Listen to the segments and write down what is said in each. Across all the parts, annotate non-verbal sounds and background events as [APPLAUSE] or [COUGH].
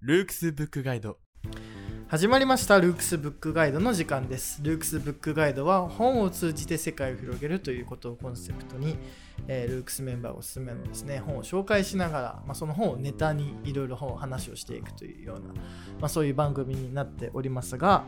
ルークスブックガイド始まりましたルークスブックガイドの時間です。ルークスブックガイドは本を通じて世界を広げるということをコンセプトに、えールークスメンバーおすすめのですね。本を紹介しながら、まあ、その本をネタにいろいろ本を話をしていくというような、まあ、そういう番組になっておりますが、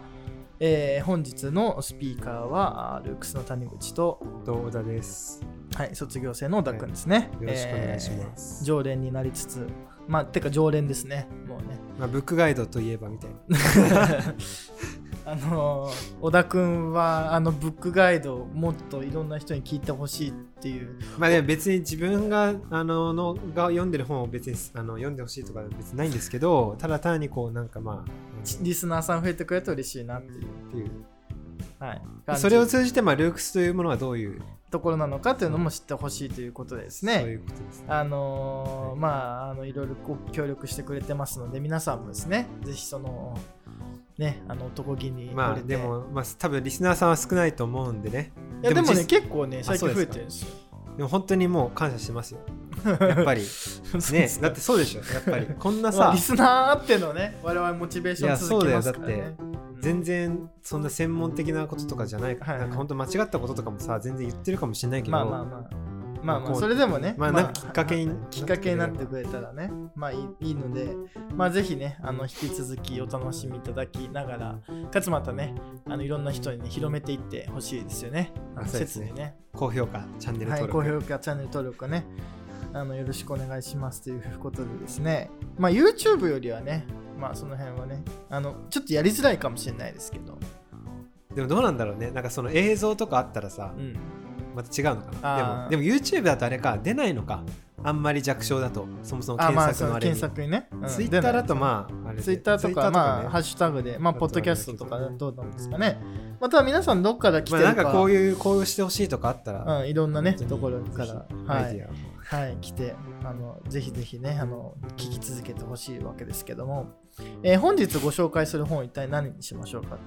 えー本日のスピーカーはルークスの谷口と、小田です。はい、卒業生の小田君ですね、よろしくお願いしますえー常連になりつつまあてか常連ですねもうねまあ、ブックガイドといえばみたいな。[LAUGHS] あの小田君はあのブックガイドをもっといろんな人に聞いてほしいっていう。まあでも別に自分があののが読んでる本を別にあの読んでほしいとか別にないんですけど、ただ単にこうなんかまあ、リスナーさん増えてくれると嬉しいなっていう、っていう。はい、それを通じて、まあ、ルークスというものはどういう、ところなのかというのも知ってほしいということでですそういねうことですね。あのーまああのいろいろご協力してくれてますので皆さんもですねぜひそのねあの男気にまあでも、まあ多分リスナーさんは少ないと思うんでね。いやでもね実結構ね最近増えてるんですよでも本当にもう感謝してますよ。やっぱり。[LAUGHS] そうねだってそうでしょ。やっぱり。[LAUGHS] こんなまあさリ、スナーあってのね我々モチベーション続きますからいやね全然そんな専門的なこととかじゃないから、はいなんか本当間違ったこととかもさ、全然言ってるかもしれないけど、まあまあまあまあまあそれでもねまあなんかきっかけに、きっかけになってくれたらね、まあいいいいので、まあぜひね、あの引き続きお楽しみいただきながら、かつまたね、あのいろんな人にね、広めていってほしいですよね。あのそうですねね。高評価、チャンネルはい、登録。高評価、チャンネル登録ね、あのよろしくお願いしますということでですね、まあ YouTube よりはね、まあその辺はね、あのちょっとやりづらいかもしれないですけど、でもどうなんだろうね。なんかその映像とかあったらさう、ん。また違うのかあな。ーでも、でも YouTube だとあれか、出ないのか。あんまり弱小だと、そもそもあ、まあ検索のあれに。その検索にね。うん Twitter だとまあ、あツイッターとか、まあ、ハッねシュタグで、まあ、ポッドキャストとかどうなんですかね。また皆さんどっから来てまあ、るか、なんかこういう、こうしてほしいとかあったら、うん、いろんなね、ところから、はい、はい、来て、あの、ぜひぜひね、あの、聞き続けてほしいわけですけども、えー本日ご紹介する本、一体何にしましょうか？ア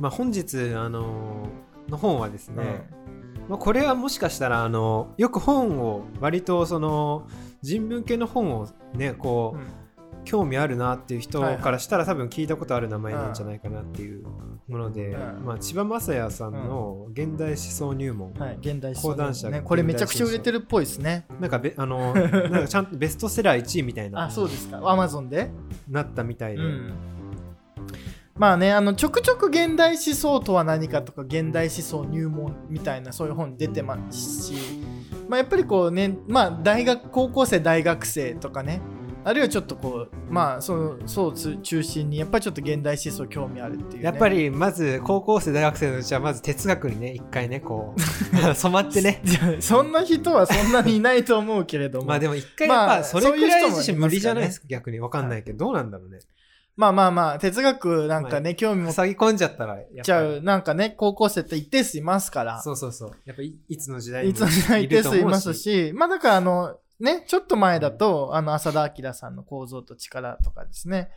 まあ、本日、あのーの本はですね、まあ、これはもしかしたらあのよく本を割とその人文系の本をねこう、うん。興味あるなっていう人からしたら多分聞いたことある名前なんじゃないかなっていうもので、うん。まあ、千葉雅也さんの現代思想入門、はい、現代講談社ね、これめちゃくちゃ売れてるっぽいですね。なんかべあの [LAUGHS] なんかちゃんとベストセラー1位みたいあ、なそうですか。アマゾンで？なったみたいで、うん。まあね、あのちょくちょく現代思想とは何かとか現代思想入門みたいなそういう本出てますし、まあ、やっぱりこうね、まあ、大学高校生大学生とかねあるいはちょっとこうまあそのそうつ中心にやっぱりちょっと現代思想興味あるっていう、ね、やっぱりまず高校生大学生のうちはまず哲学にね一回ねこう [LAUGHS] 染まってね。[LAUGHS] そんな人はそんなにいないと思うけれども。[LAUGHS] まあでも一回やっまあぱそれくらい自身無理じゃないですか逆に。わかんないけどどうなんだろうねまあまあまあ哲学なんかね、興味持っ塞ぎ込んじゃったらちゃう。なんかね高校生って一定数いますから。そうそうそうやっぱいいつの時代にいつの時代一定数いますし、まあだからあの、ね、ちょっと前だと、あの、浅田明さんの構造と力とかですね。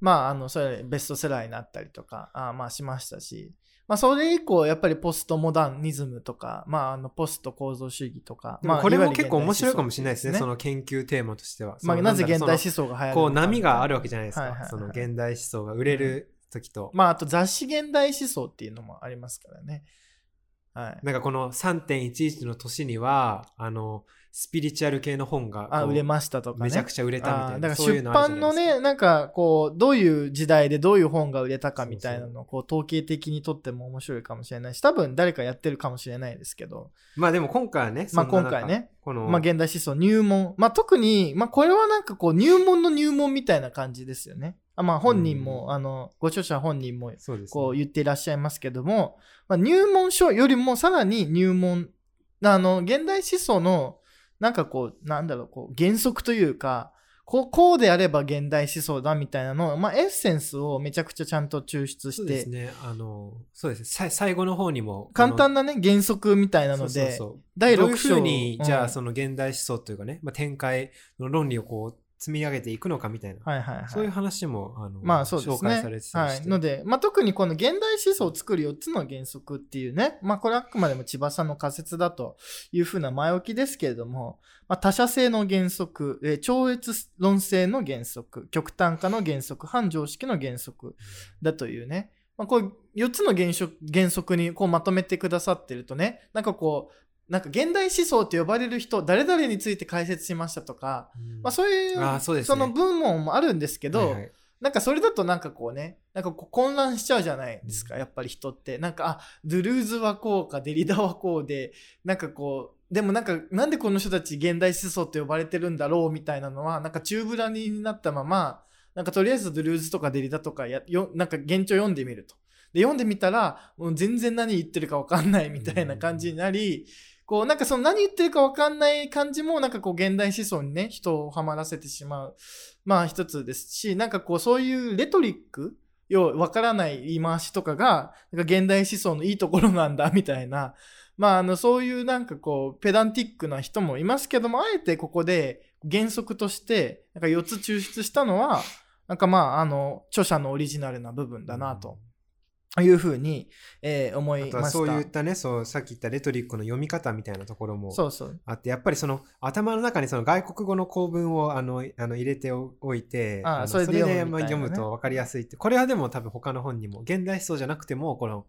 まあ、あの、それベストセラーになったりとか、あまあしましたし、まあそれ以降、やっぱりポストモダニズムとか、まああの、ポスト構造主義とか、まあこれも結構面白いかもしれないですね、その、の研究テーマとしては。まあなぜ現代思そ想が流行るこう波があるわけじゃないですか、その現代思想が売れる時と。まああと雑誌現代思想っていうのもありますからね。はい。なんかこの3.11の年には、あの、スピリチュアル系の本があ、売れましたとかね。めちゃくちゃ売れたみたいな。だからそういう出版のね、なんかこう、どういう時代でどういう本が売れたかみたいなのをこう統計的にとっても面白いかもしれないし、多分誰かやってるかもしれないですけど、まあでも今回はね、まあ今回ね、この、まあ現代思想入門、まあ特に、まあこれはなんかこう入門の入門みたいな感じですよね。あまあ本人も、うんあの、ご著者本人もそうですねこう言っていらっしゃいますけども、まあ、入門書よりもさらに入門、あの、現代思想の、なんかこう、なんだろう、こう、原則というか、こうこうであれば現代思想だみたいなのを、まあ、エッセンスをめちゃくちゃちゃんと抽出して、そうですね。あの、そうですね。さ最後の方にも。簡単なね、原則みたいななので、第6章どういうふうに、じゃあ、うんその現代思想というかね、まあ、展開の論理をこう、積み上げていくのかみたいな、はいはいはい。そういう話もあの、まあそうですね。紹介されてたりして、はい。ので、まあ、特にこの現代思想を作る4つの原則っていうね、まあこれはあくまでも千葉さんの仮説だというふうな前置きですけれども、まあ、他者性の原則、えー超越論性の原則、極端化の原則、反常識の原則だというね、まあ、こう4つの原則原則にこうまとめてくださってるとね、なんかこう、なんか現代思想って呼ばれる人、誰々について解説しましたとか、うんまあ、そういうそねの文門もあるんですけど、はいはいなんかそれだとなんかこうね、なんかこう混乱しちゃうじゃないですか、やっぱり人って。なんか、あ、ドゥルーズはこうか、デリダはこうで、なんかこう、でもなんか、なんでこの人たち現代思想って呼ばれてるんだろうみたいなのは、なんか中ぶらになったまま、なんかとりあえずドゥルーズとかデリダとかや、よなんか現状読んでみると。で、読んでみたら、もう全然何言ってるかわかんないみたいな感じになり、こう、なんかその何言ってるかわかんない感じも、なんかこう現代思想にね、人をはまらせてしまう。まあ一つですし、なんかこうそういうレトリック要はわからない言い回しとかが、なんか現代思想のいいところなんだみたいな、まああのそういうなんかこうペダンティックな人もいますけども、あえてここで原則として、なんか4つ抽出したのは、なんかまああの著者のオリジナルな部分だなというふうに、えー思あいました。とはそういったねそうさっき言ったレトリックの読み方みたいなところもそうそう。あってやっぱりその頭の中にその外国語の構文をあのあの入れておいてのあそれで読むみたいなねまあ読むと分かりやすいってこれはでも多分他の本にも現代思想じゃなくてもこの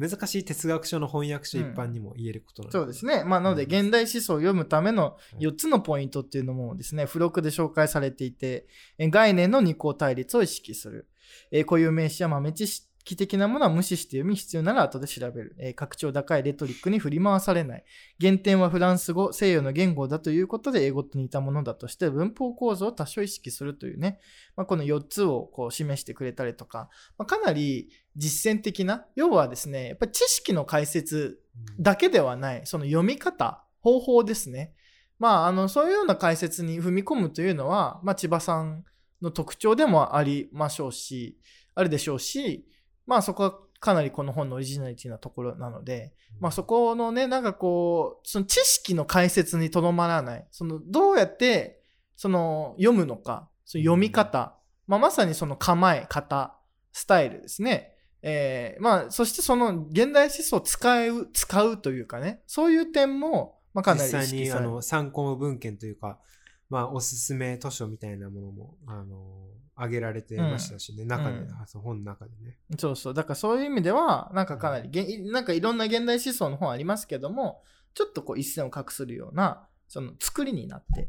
難しい哲学書の翻訳書一般にも言えることなのそうですね。まあ、なので、うん現代思想を読むためのはい4つのポイントっていうのもですね、付録で紹介されていて、え概念の二項対立を意識する。え固有名詞や豆知識機的なものは無視して読み、必要なら後で調べる。え拡張高いレトリックに振り回されない。原点はフランス語、西洋の言語だということで、英語と似たものだとして、文法構造を多少意識するというね、まあ、この4つをこう示してくれたりとか、まあ、かなり実践的な、要はですね、やっぱり知識の解説だけではない、その読み方、方法ですね。まあ、あの、そういうような解説に踏み込むというのは、まあ、千葉さんの特徴でもありましょうし、あるでしょうし、まあ、そこはかなりこの本のオリジナリティなところなので、まあ、そこのね、なんかこう、その知識の解説にとどまらない、その、どうやって、その、読むのか、その読み方、まあ、まさにその構え、型、スタイルですね。えーまあ、そしてその現代思想を使う、使うというかね、そういう点も、まあ、かなり意実際識される。にあの参考文献というか、まあ、おすすめ図書みたいなものもあの挙げられてましたしね、中で、うんあその本の中でね。そうそう。だからそういう意味では、なんかかなり、げんなんかいろんな現代思想の本ありますけども、ちょっとこう一線を画するような、その作りになって、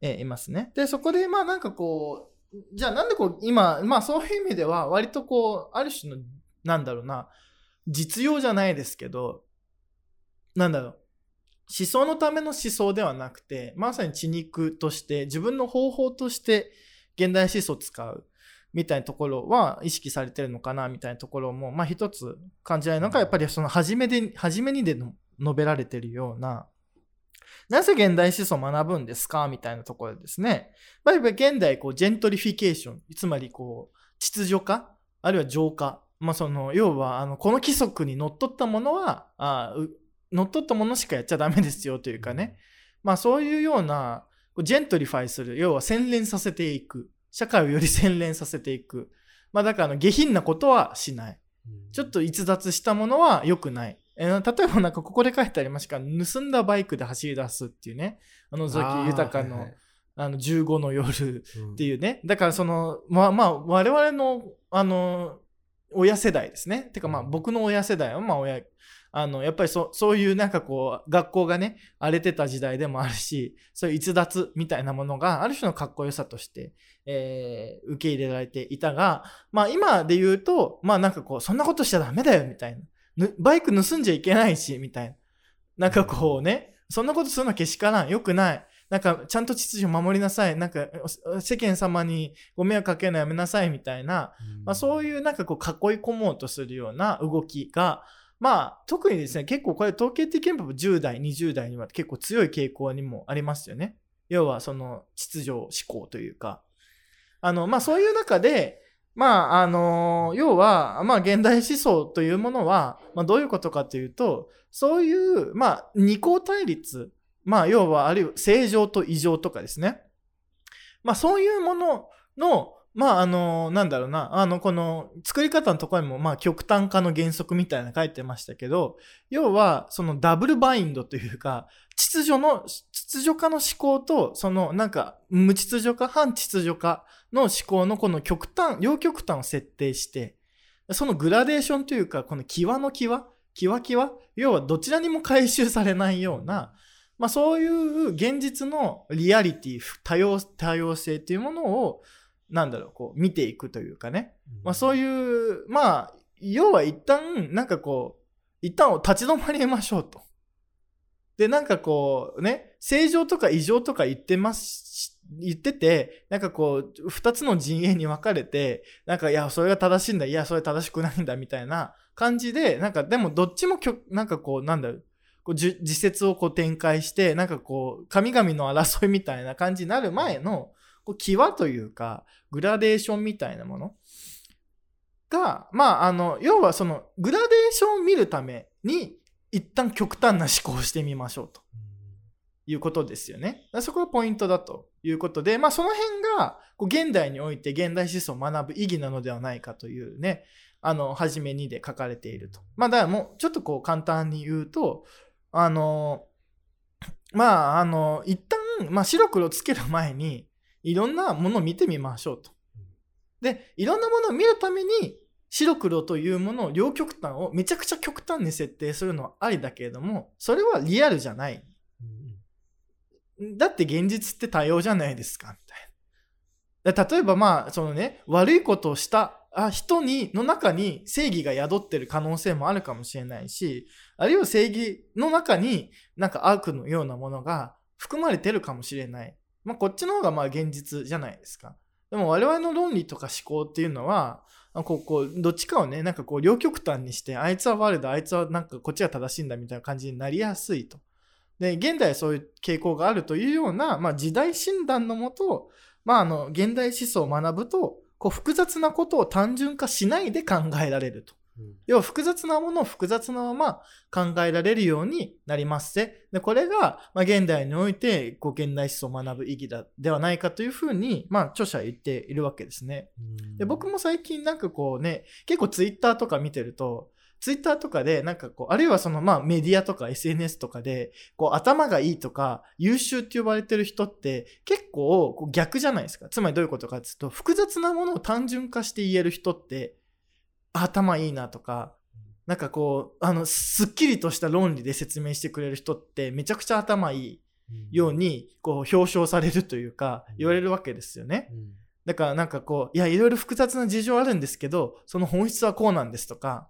えーいますね。で、そこで、まあなんかこう、じゃあなんでこう、今、まあそういう意味では、割とこう、ある種の、なんだろうな、実用じゃないですけど、なんだろう、思想のための思想ではなくて、まさに血肉として、自分の方法として、現代思想を使う。みたいなところは意識されてるのかなみたいなところも、まあ一つ感じられるのが、やっぱりその初めで、初めにでの述べられてるような、なぜ現代思想を学ぶんですかみたいなところですね。まあ、現代、こう、ジェントリフィケーション、つまり、こう、秩序化、あるいは浄化。まあ、その、要は、あの、この規則にのっとったものは、あうのっとったものしかやっちゃダメですよというかね。まあ、そういうような、ジェントリファイする、要は洗練させていく。社会をより洗練させていく。まあ、だから、下品なことはしない。うんちょっと逸脱したものは良くない。えー例えばなんかここで書いてありましたが、盗んだバイクで走り出すっていうね、あの、尾崎豊の、あの、15の夜うんっていうね。だからその、まあまあ、我々の、あの、親世代ですね。てかまあ僕の親世代は、まあ親、あの、やっぱりそそういうなんかこう、学校がね、荒れてた時代でもあるし、そういう逸脱みたいなものがある種のかっこよさとして、えー受け入れられていたが、まあ今で言うと、まあなんかこう、そんなことしちゃダメだよみたいな。ぬバイク盗んじゃいけないし、みたいな。なんかこうね、そんなことするのはけしからん。よくない。なんか、ちゃんと秩序守りなさい。なんか、お世間様にご迷惑かけるのやめなさいみたいな、まあ、そういうなんかこう囲い込もうとするような動きが、まあ、特にですね、結構これ統計的にも10代、20代には結構強い傾向にもありますよね。要はその秩序思考というか。あの、まあそういう中で、まあ、あの、要は、まあ現代思想というものは、まあどういうことかというと、そういう、まあ二項対立、まあ要はあるいは正常と異常とかですね。まあそういうものの、まああの、なんだろうな、あの、この作り方のところにも、まあ極端化の原則みたいな書いてましたけど、要は、そのダブルバインドというか、秩序の、秩序化の思考と、そのなんか無秩序化、反秩序化の思考のこの極端、両極端を設定して、そのグラデーションというか、この際の際、際際、要はどちらにも回収されないような、まあそういう現実のリアリティ、多様、多様性っていうものを、なんだろう、こう見ていくというかね。まあそういう、まあ、要は一旦、なんかこう、一旦立ち止まりましょうと。で、なんかこう、ね、正常とか異常とか言ってます、言ってて、なんかこう、二つの陣営に分かれて、なんか、いや、それが正しいんだ、いや、それ正しくないんだ、みたいな感じで、なんか、でもどっちもきょ、なんかこう、なんだろう、こうじ自説をこう展開して、なんかこう、神々の争いみたいな感じになる前の、こう、際というか、グラデーションみたいなものが、まあ、あの、要はその、グラデーションを見るために、一旦極端な思考をしてみましょうということですよね。そこがポイントだということで、まあその辺がこう現代において現代思想を学ぶ意義なのではないかというね、あの、はじめにで書かれていると。まあだからもうちょっとこう簡単に言うと、あの、まああの、一旦、まあ白黒つける前にいろんなものを見てみましょうと。で、いろんなものを見るために白黒というものを両極端をめちゃくちゃ極端に設定するのはありだけれども、それはリアルじゃない。だって現実って多様じゃないですか、みたいな。例えばまあ、そのね、悪いことをしたあ人に、の中に正義が宿ってる可能性もあるかもしれないし、あるいは正義の中になんか悪のようなものが含まれてるかもしれない。まあこっちの方がまあ現実じゃないですか。でも我々の論理とか思考っていうのは、こう、こう、どっちかをね、なんかこう、両極端にして、あいつは悪だ、あいつはなんかこっちが正しいんだみたいな感じになりやすいと。で、現代はそういう傾向があるというような、まあ時代診断のもと、まああの、現代思想を学ぶと、こう、複雑なことを単純化しないで考えられると。要は複雑なものを複雑なまま考えられるようになりますぜ。で、これが、まあ、現代において、こう、現代思想を学ぶ意義だ、ではないかというふうに、まあ、著者は言っているわけですね。で、僕も最近なんかこうね、結構ツイッターとか見てると、ツイッターとかで、なんかこう、あるいはそのまあメディアとか SNS とかで、こう頭がいいとか優秀って呼ばれてる人って結構こう逆じゃないですか。つまりどういうことかっていうと、複雑なものを単純化して言える人って、頭いいなとか、なんかこう、あの、すっきりとした論理で説明してくれる人ってめちゃくちゃ頭いいように、こう表彰されるというか、言われるわけですよね。だからなんかこう、いや、いろいろ複雑な事情あるんですけど、その本質はこうなんですとか、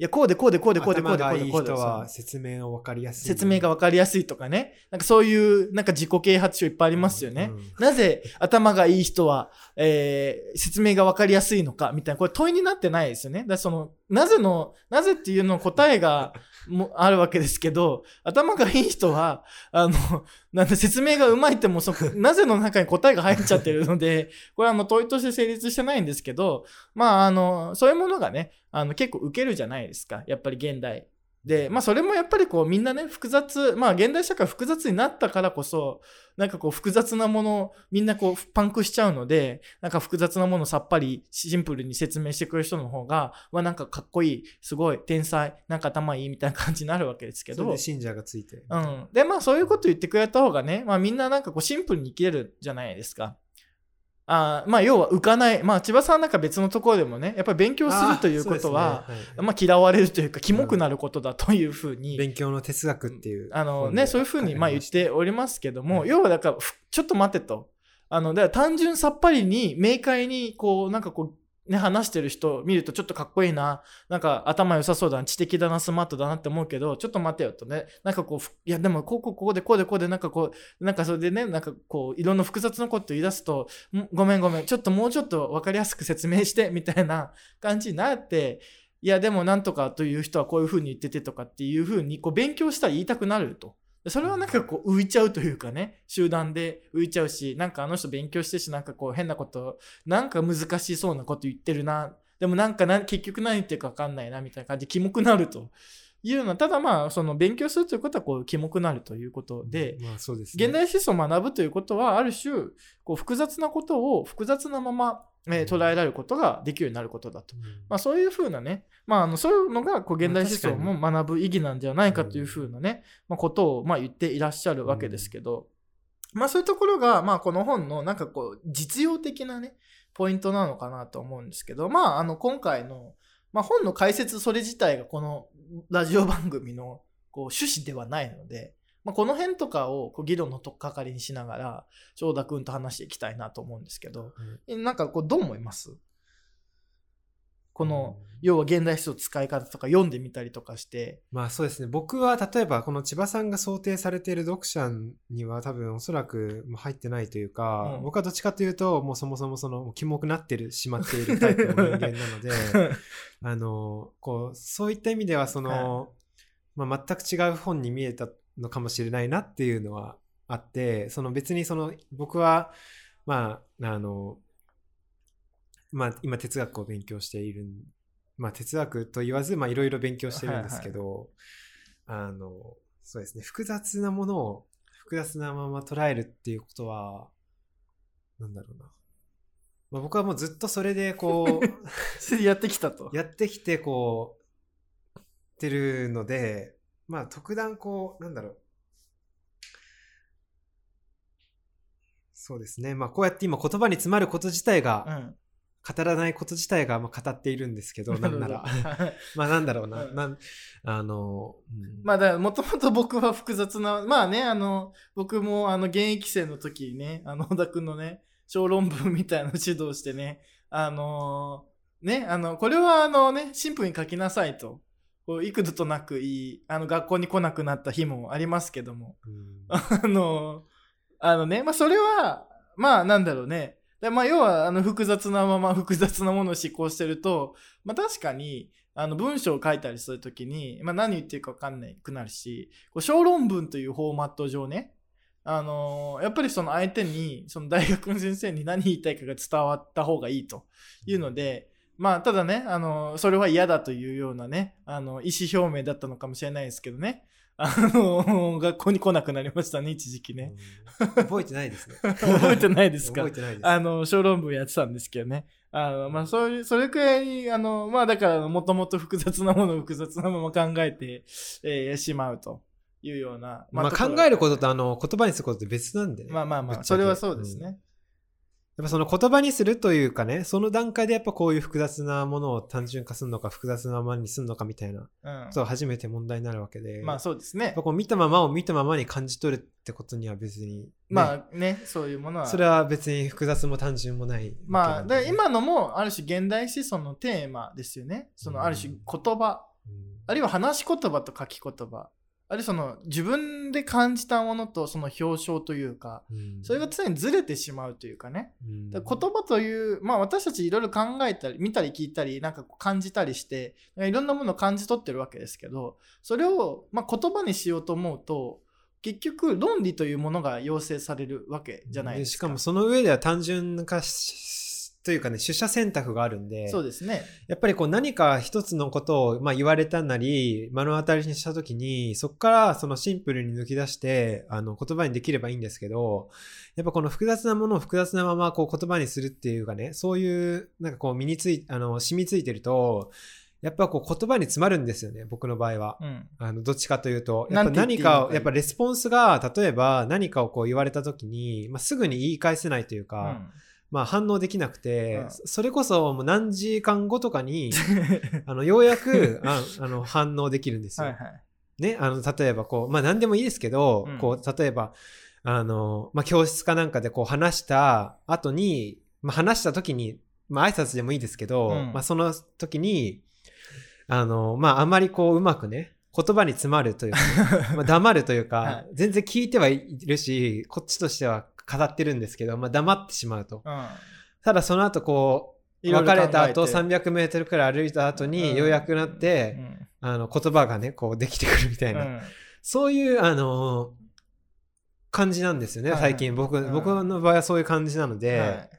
いや、こうでこうでこうでこうでこうでこうでこうで人は説明が分かりやすい。説明がわかりやすいとかね。なんかそういう、なんか自己啓発書いっぱいありますよね。なぜ頭がいい人は、えー、説明がわかりやすいのかみたいな、これ問いになってないですよね。だからその、なぜの、なぜっていうの答えがもあるわけですけど、頭がいい人は、あの、なんで説明がうまいってもそ、[LAUGHS] なぜの中に答えが入っちゃってるので、これはあの問いとして成立してないんですけど、まあ、あの、そういうものがね、あの、結構受けるじゃないですか。やっぱり現代。で、まあそれもやっぱりこうみんなね、複雑、まあ現代社会複雑になったからこそ、なんかこう複雑なものをみんなこうパンクしちゃうので、なんか複雑なものをさっぱりシンプルに説明してくれる人の方が、まあなんかかっこいい、すごい、天才、なんか頭いいみたいな感じになるわけですけど。信者がついて。うん。で、まあそういうこと言ってくれた方がね、まあみんななんかこうシンプルに生きれるじゃないですか。あまあ要は浮かない。まあ千葉さんなんか別のところでもね、やっぱり勉強するということは、ねはいまあ嫌われるというか、キモくなることだというふうに、勉強の哲学っていう。あのね、そういうふうにまあ言っておりますけども、要はだから、ふちょっと待てと。あの、だから単純さっぱりに、明快に、こう、なんかこう、ね、話してる人見るとちょっとかっこいいな。なんか頭良さそうだな。知的だな、スマートだなって思うけど、ちょっと待てよとね。なんかこう、いやでもこうこうこうでこうでこうでなんかこう、なんかそれでね、なんかこう、いろんな複雑なこと言い出すと、ごめんごめん、ちょっともうちょっとわかりやすく説明して、みたいな感じになって、いやでもなんとかという人はこういうふうに言っててとかっていうふうに、こう勉強したら言いたくなると。それはなんかこう浮いちゃうというかね、集団で浮いちゃうし、なんかあの人勉強してし、なんかこう変なこと、なんか難しそうなこと言ってるな。でもなんか結局何言ってるか分かんないなみたいな感じでキモくなるというのはただまあその勉強するということはこうキモくなるということで、まあそうですね。現代思想を学ぶということはある種こう複雑なことを複雑なまま、えー捉えられることができるようになることだと。うん。まあ、そういうふうなね、まあ、あのそういうのがこう現代思想も学ぶ意義なんじゃないかというふうなね、まあ、ことをまあ言っていらっしゃるわけですけど、まあそういうところが、まあこの本のなんかこう実用的なね、ポイントなのかなと思うんですけど、まああの今回の、まあ本の解説それ自体がこのラジオ番組のこう趣旨ではないので、まあ、この辺とかをこう議論のとっかかりにしながら、長田くんと話していきたいなと思うんですけど、えなんかこうどう思います？この、要は現代思想使い方とか読んでみたりとかして、まあそうですね。僕は例えばこの千葉さんが想定されている読者には多分おそらく入ってないというか、うん。僕はどっちかというともうそもそもそのキモくなってるしまっているタイプの人間なので、[LAUGHS] あの、こう、そういった意味ではその、まあ全く違う本に見えたのかもしれないなっていうのはあって、その別にその僕は、まあ、あの、まあ今哲学を勉強しているんまあ哲学と言わず、まあいろいろ勉強してるんですけど、あの、そうですね、複雑なものを複雑なまま捉えるっていうことは、なんだろうな。まあ、僕はもうずっとそれでこ [LAUGHS] それでやってきたとう、。やってきてこう、ってるので、まあ特段こう、なんだろう。そうですね。まあこうやって今言葉に詰まること自体が、うん。語らないこと自体がまあ語っているんですけど、なんなら。は [LAUGHS] いまあなんだろうな。うんなんあの、うんまあだからもともと僕は複雑な、まあね、あの、僕もあの現役生の時にね、あの、小田君のね、小論文みたいなの指導してね、あのね、あの、これはあのね、シンプルに書きなさいと。こう幾度となくいい、あの、学校に来なくなった日もありますけども、うん [LAUGHS] あの、あのね、まあそれは、まあなんだろうね。でまあ要は、あの、複雑なまま複雑なものを思考してると、まあ確かに、あの、文章を書いたりするときに、まあ何言ってるかわかんないくなるし、こう小論文というフォーマット上ね、あのやっぱりその相手に、その大学の先生に何言いたいかが伝わった方がいいというので、まあただね、あのそれは嫌だというようなね、あの、意思表明だったのかもしれないですけどね、あの学校に来なくなりましたね、一時期ね。うん覚えてないですね。[LAUGHS] [LAUGHS] 覚えてないですか？覚えてないです。あの、小論文やってたんですけどね。あの、まあ、そういう、それくらい、あの、まあ、だから、もともと複雑なものを複雑なまま考えて、えーしまうというような。まあ、ところ考えることとあの言葉にすることって別なんでね。まあまあまあ、それはそうですね。やっぱその言葉にするというかね、その段階でやっぱこういう複雑なものを単純化するのか、複雑なままにするのかみたいなうんことが初めて問題になるわけで。まあ、そうですね。こう見たままを見たままに感じ取るってことには別に、ね、まあね、そういうものは。それは別に複雑も単純もないまあ、で今のも、ある種現代思想のテーマですよね。その、ある種言葉、うんあるいは話し言葉と書き言葉。あるいはその、自分で感じたものとその表彰というか、うんそれが常にずれてしまうというかね。から言葉という、まあ私たちいろいろ考えたり、見たり聞いたり、なんか感じたりして、いろんなものを感じ取ってるわけですけど、それを、まあ、言葉にしようと思うと、結局論理というものが要請されるわけじゃないですか。しかもその上では単純化しというかね、取捨選択があるんで、そうですね。やっぱりこう何か一つのことをまあ言われたなり、目の当たりにしたときに、そこからそのシンプルに抜き出して、あの言葉にできればいいんですけど、やっぱこの複雑なものを複雑なままこう言葉にするっていうかね、そういうなんかこう身につい、あの、染みついてると、やっぱこう言葉に詰まるんですよね、僕の場合は。うん。あのどっちかというと、やっぱ何かを、やっぱレスポンスが、例えば何かをこう言われたときに、まあ、すぐに言い返せないというか、まあ反応できなくて、うんそそれこそもう何時間後とかに、[LAUGHS] あのようやくああの反応できるんですよ。はいはい。ね、あの例えばこう、まあ何でもいいですけど、うんこう例えば、あの、まあ教室かなんかでこう話した後に、まあ話した時に、まあ挨拶でもいいですけど、うんまあその時に、あの、まああまりこううまくね、言葉に詰まるというか、[LAUGHS] まあ黙るというか、はい全然聞いてはいるし、こっちとしては語ってるんですけど、まあ黙ってしまうと。うん。ただその後こう、別れた後300メートルくらい歩いた後に、うん。ようやくなって、うん。あの、言葉がね、こうできてくるみたいな、うん。そういう、あのー感じなんですよね、はい。最近。僕、うん。僕の場合はそういう感じなので、はい。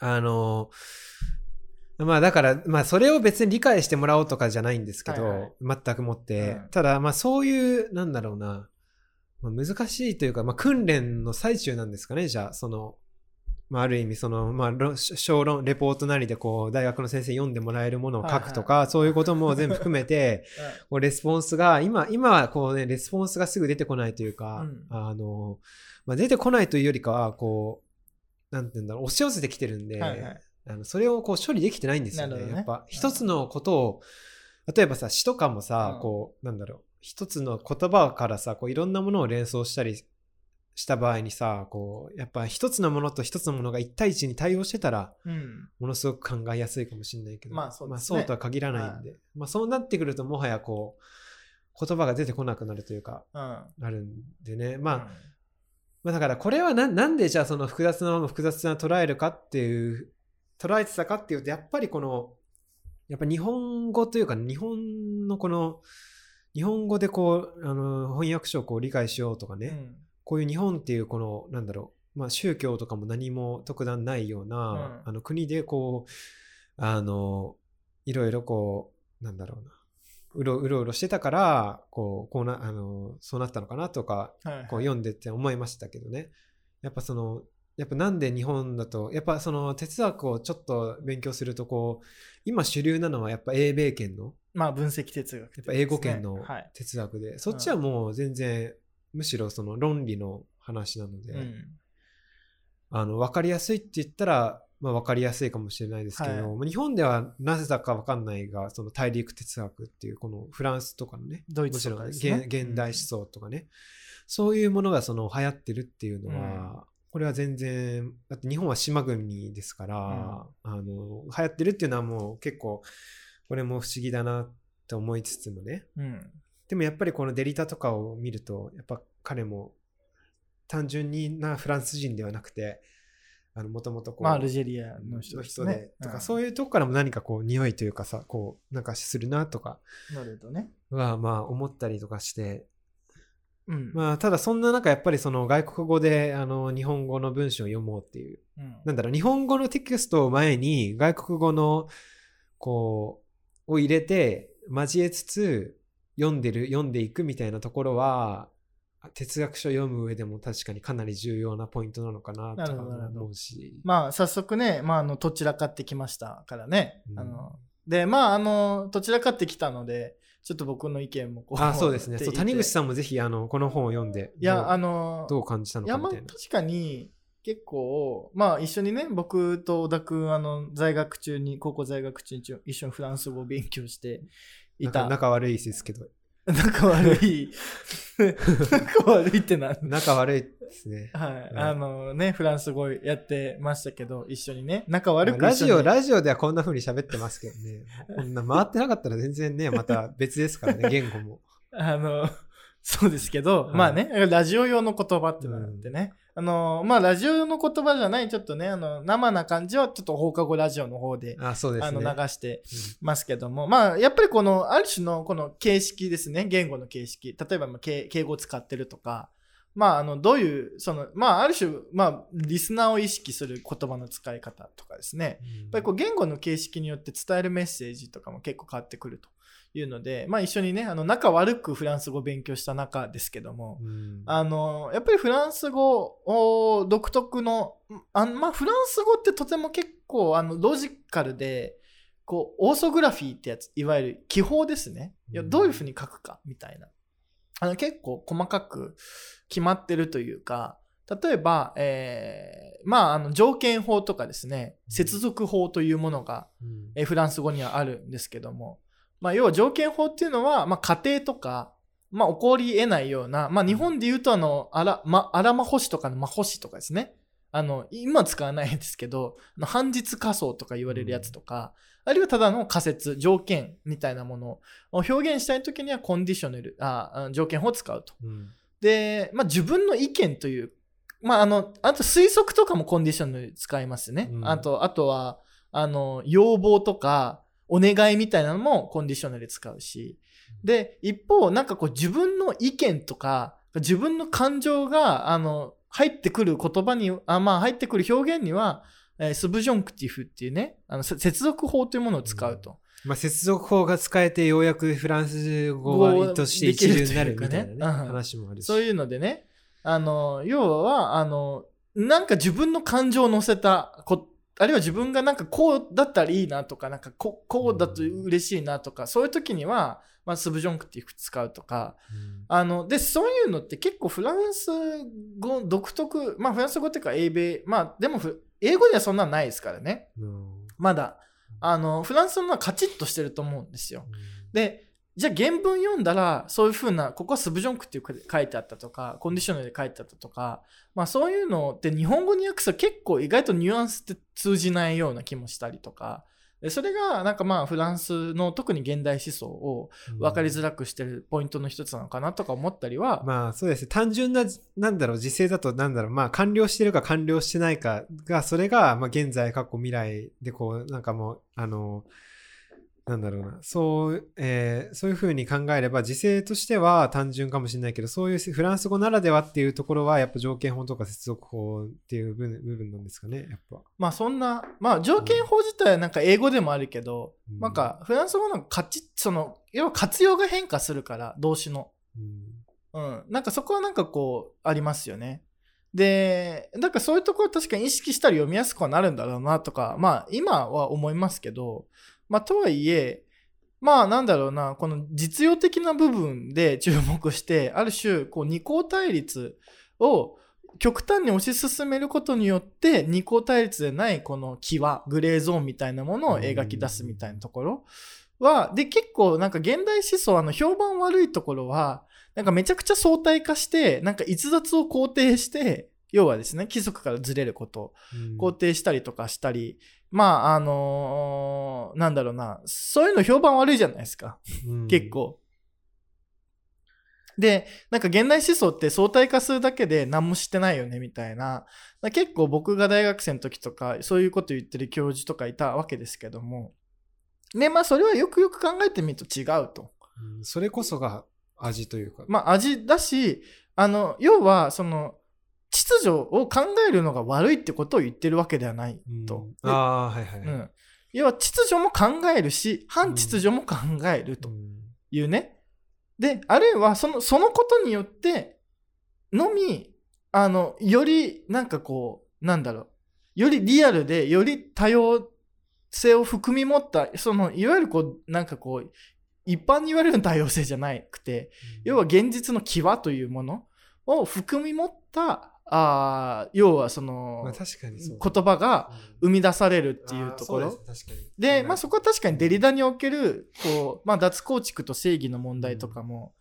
あのーまあだから、まあそれを別に理解してもらおうとかじゃないんですけど、はいはい。全くもって。うん。ただ、まあそういう、なんだろうな、まあ、難しいというか、まあ訓練の最中なんですかね、じゃあ、その、まあある意味、その、まあ論小論、レポートなりでこう、大学の先生に読んでもらえるものを書くとか、そういうことも全部含めて、[LAUGHS] こうレスポンスが、今、今はこうね、レスポンスがすぐ出てこないというか、うん。あの、まあ、出てこないというよりかは、こう、なんて言うんだろう、押し寄せてきてるんで、はいはい。あのそれをこう処理できてないんですよね。ねやっぱ一つのことを、例えばさ、詩とかもさ、うんこう、なんだろう、一つの言葉からさ、こういろんなものを連想したりした場合にさ、こう、やっぱ一つのものと一つのものが一対一に対応してたら、うん。ものすごく考えやすいかもしれないけど、まあそうですね。そうとは限らないんで、まあそうなってくるともはやこう、言葉が出てこなくなるというか、うん。あるんでね、まあ、まあだからこれはななんでじゃあその複雑なものを複雑な捉えるかっていう、捉えてたかっていうと、やっぱりこの、やっぱ日本語というか、日本のこの、日本語でこう、あの、翻訳書をこう理解しようとかね、うん。こういう日本っていうこの、なんだろう、まあ宗教とかも何も特段ないような、うん。あの国でこう、あの、いろいろこう、なんだろうな、うろうろうろしてたから、こう、こうな、あの、そうなったのかなとか、はいはい。こう読んでって思いましたけどね。やっぱその、やっぱなんで日本だと、やっぱその哲学をちょっと勉強すると、こう、今主流なのはやっぱ英米圏の、まあ分析哲学、やっぱ英語圏のはい。哲学で、そっちはもう全然、むしろその論理の話なので、うん。あの、わかりやすいって言ったら、まあ、わかりやすいかもしれないですけど、はい。まあ日本ではなぜだかわかんないが、その大陸哲学っていう、このフランスとかのね、ドイツとかですね。現現代思想とかね、そういうものがその流行ってるっていうのは、うん。これは全然、だって日本は島国ですから、あの、流行ってるっていうのはもう結構、これも不思議だなって思いつつもね、うん。でもやっぱりこのデリタとかを見ると、やっぱ彼も単純になフランス人ではなくて、あの、もともとこう、まあアルジェリアの人ので人で、。とか、うそういうとこからも何かこう、匂いというかさ、こう、なんかするなとかん。なるほどね。は、まあ、思ったりとかして、うん。まあ、ただそんな中、やっぱりその外国語で、あの、日本語の文章を読もうっていう、うんなんだろう、日本語のテキストを前に、外国語の、こう、を入れて、交えつつ、読んでる、読んでいくみたいなところは、哲学書を読む上でも確かにかなり重要なポイントなのかなと思うし。まあ早速ね、まあ、あのどちらかってきましたからね。うんあのでまああのどちらかってきたのでちょっと僕の意見もこうあ、そうですね。そう、[LAUGHS] 谷口んさんもぜひ、あの、この本を読んで、いやあのどう感じたのかみたいな。まあ確かに結構まあ一緒にね僕と小田君あの在学中に高校在学中に一緒にフランス語を勉強していた。仲仲悪いですけど、[LAUGHS] 仲悪い。仲悪いってなん仲悪いですね。はい、うん。あのねフランス語やってましたけど一緒にね。仲悪くラジオ、ラジオではこんな風に喋ってますけどね。こんな回ってなかったら全然ね、また別ですからね、言語も。[LAUGHS] あの、そうですけど、はい。まあね、ラジオ用の言葉っていうのがあってね、あの、まあラジオ用の言葉じゃない、ちょっとね、あの、生な感じはちょっと放課後ラジオの方で、あ、そうですね。あの、流してますけども、まあ、やっぱりこの、ある種のこの形式ですね、言語の形式。例えば、まあ敬敬語を使ってるとか、まあ、あの、どういう、その、まあ、ある種、まあ、リスナーを意識する言葉の使い方とかですね、うん。やっぱりこう言語の形式によって伝えるメッセージとかも結構変わってくるというので、まあ、一緒にねあの仲悪くフランス語を勉強した中ですけども、うん。あのやっぱりフランス語を独特のあまあ、フランス語ってとても結構あのロジカルでこうオーソグラフィーってやついわゆる記法ですね。いやうんどういうふうに書くかみたいな。あの結構細かく決まってるというか例えば、えーまあ、あの条件法とかですね接続法というものがうん。えーフランス語にはあるんですけども、まあ、要は条件法っていうのは、まあ、家庭とか、まあ、起こり得ないような、まあ、日本で言うとあの、あら、ま、あらま星とかのま星とかですね。あの、今使わないですけど、あの反日仮想とか言われるやつとか、あるいはただの仮説、条件みたいなものを表現したいときにはコンディショナル、ああ条件法を使うと。うんで、まあ、自分の意見という、まあ、あの、あと推測とかもコンディショナル使いますね。うんあと、あとは、あの、要望とか、お願いみたいなのもコンディショナルで使うし。で、一方、なんかこう自分の意見とか、自分の感情が、あの、入ってくる言葉に、あまあ入ってくる表現には、えースブジョンクティフっていうね、あのせ接続法というものを使うと。まあ、接続法が使えてようやくフランス語がとして一流になるみたいなね、ね [LAUGHS] うん話もあるし。そういうのでね、あの、要は、あの、なんか自分の感情を乗せたこ、あるいは自分がなんかこうだったらいいなとか、なんかここうだと嬉しいなとか、そういう時には、まあ、スブジョンクっていう使うとか、うんあの、で、そういうのって結構フランス語独特、まあフランス語っていうか英米、まあでもふ英語にはそんなのないですからね。うんまだ。あの、フランスのはカチッとしてると思うんですよ。で、じゃあ原文読んだら、そういうふうな、ここはスブジョンクっていう書いてあったとか、コンディショナルで書いてあったとか、まあそういうのって日本語に訳すと結構意外とニュアンスって通じないような気もしたりとか、でそれがなんかまあフランスの特に現代思想を分かりづらくしてるポイントの一つなのかなとか思ったりは、まあそうですね。単純な、なんだろう、時勢だと、なんだろう、まあ完了してるか完了してないかが、それが、まあ現在、過去、未来で、こう、なんかもう、あの、なんだろうな、そう、えーそういうふうに考えれば、時勢としては単純かもしれないけど、そういうフランス語ならではっていうところは、やっぱ条件法とか接続法っていう部分なんですかね、やっぱ。まあそんな、まあ条件法自体はなんか英語でもあるけど、うんなんかフランス語のカチッ、その、要は活用が変化するから、動詞の。うんうん。なんかそこはなんかこう、ありますよね。で、だからそういうところ確かに意識したら読みやすくはなるんだろうなとか、まあ今は思いますけど、まあとはいえ、まあなんだろうな、この実用的な部分で注目して、ある種、こう二項対立を極端に推し進めることによって、二項対立でないこの際、グレーゾーンみたいなものを描き出すみたいなところは、で、結構なんか現代思想、あの評判悪いところは、なんかめちゃくちゃ相対化して、なんか逸脱を肯定して、要はですね、規則からずれることをうん。肯定したりとかしたり、まあ、あのーなんだろうな、そういうの評判悪いじゃないですか。うん結構。で、なんか現代思想って相対化するだけで何もしてないよねみたいな、結構僕が大学生の時とかそういうこと言ってる教授とかいたわけですけども、で、まあそれはよくよく考えてみると違うと。うんそれこそが味というか。まあ味だし、あの、要はその、秩序を考えるのが悪いってことを言ってるわけではないうんと。ああ、はいはい。うん。要は秩序も考えるし、反秩序も考えるとうんいうね。で、あるいはその、そのことによって、のみ、あの、より、なんかこう、なんだろう、よりリアルで、より多様性を含み持った、その、いわゆるこう、なんかこう、一般に言われる多様性じゃなくて、要は現実の際というものを含み持った、あー要はその、まあ確かにそう。言葉がうん。生み出されるっていうところ。でまあそこは確かにデリダにおける、こう、まあ脱構築と正義の問題とかも、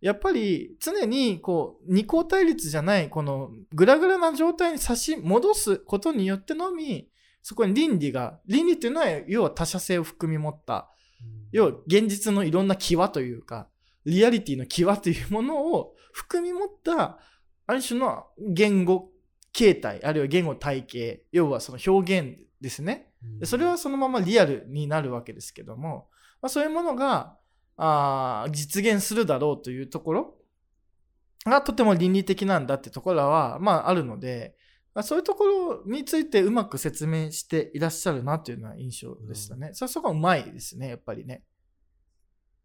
やっぱり常にこう、二項対立じゃない、このグラグラな状態に差し戻すことによってのみ、そこに倫理が、倫理っていうのは要は他者性を含み持った、うん。要は現実のいろんな際というか、リアリティの際というものを含み持った、ある種の言語形態、あるいは言語体系、要はその表現ですね。でそれはそのままリアルになるわけですけども、まあ、そういうものがあー実現するだろうというところがとても倫理的なんだってところは、まあ、あるので、まあ、そういうところについてうまく説明していらっしゃるなというのは印象でしたね。それそこはうまいですね、やっぱりね。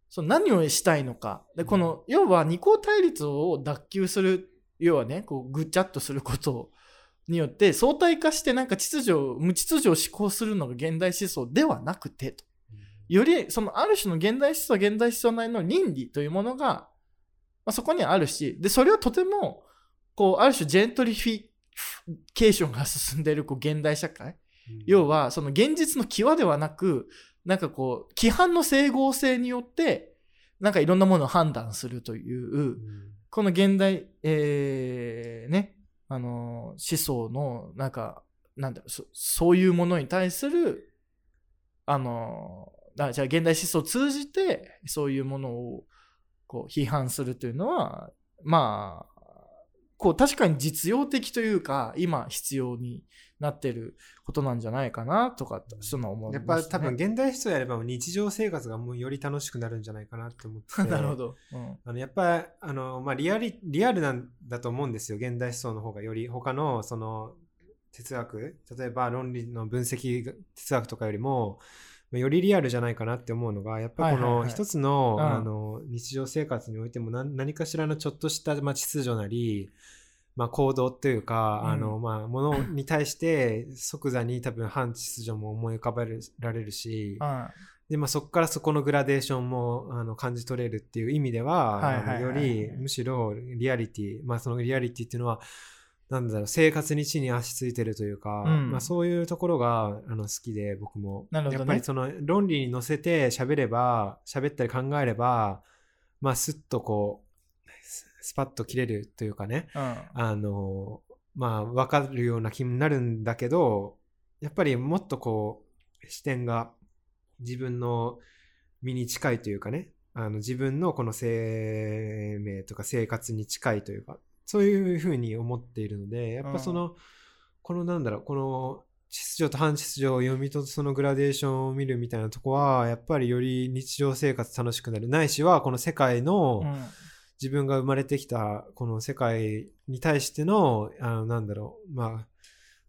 そう何をしたいのか。で、この、要は二項対立を脱臼する、要はね、こうぐちゃっとすることによって相対化してなんか秩序を、無秩序を志向するのが現代思想ではなくてと。より、そのある種の現代思想、現代思想内の倫理というものが、まあ、そこにはあるし、で、それはとても、こう、ある種ジェントリフィケーションが進んでいるこう現代社会。要は、その現実の際ではなく、なんかこう、規範の整合性によって、なんかいろんなものを判断するという、うんこの現代、えーね、あの、思想の、なんか、なんだろうそ、ういうものに対する、あの、あじゃあ現代思想を通じて、そういうものを、こう、批判するというのは、まあ、こう、確かに実用的というか、今必要になってることなんじゃないかな、とか、そのは思いやっ。ぱ多分現代思想やれば日常生活がもうより楽しくなるんじゃないかなって思ってて [LAUGHS] なるほど。うん。あのやっぱあの、まあ、リアリリアルなんだと思うんですよ現代思想の方がより他のその哲学例えば論理の分析哲学とかよりもまあよりリアルじゃないかなって思うのがやっぱりこの一つの,、うんあの日常生活においても何何かしらのちょっとした、まあ、秩序なり、まあ、行動というか、うん。あのまあ、ものに対して即座に多分反秩序も思い浮かべられるし、うん。でまあ、そこからそこのグラデーションもあの感じ取れるっていう意味では、よりむしろリアリティ、まあ、そのリアリティっていうのはなんだろう生活に地に足ついてるというか、うん。まあ、そういうところがあの好きで僕も、なるほどね。やっぱりその論理に乗せて喋れば喋ったり考えれば、まあ、スッとこうススパッと切れるというかね。うん。あのまあ分かるような気になるんだけどやっぱりもっとこう視点が自分の身に近いというかね。あの自分のこの生命とか生活に近いというかそういうふうに思っているのでやっぱその、このなんだろうこの秩序と反秩序を読み取ってそのグラデーションを見るみたいなとこはやっぱりより日常生活楽しくなる。ないしはこの世界の、うん自分が生まれてきたこの世界に対してのあのなんだろうまあ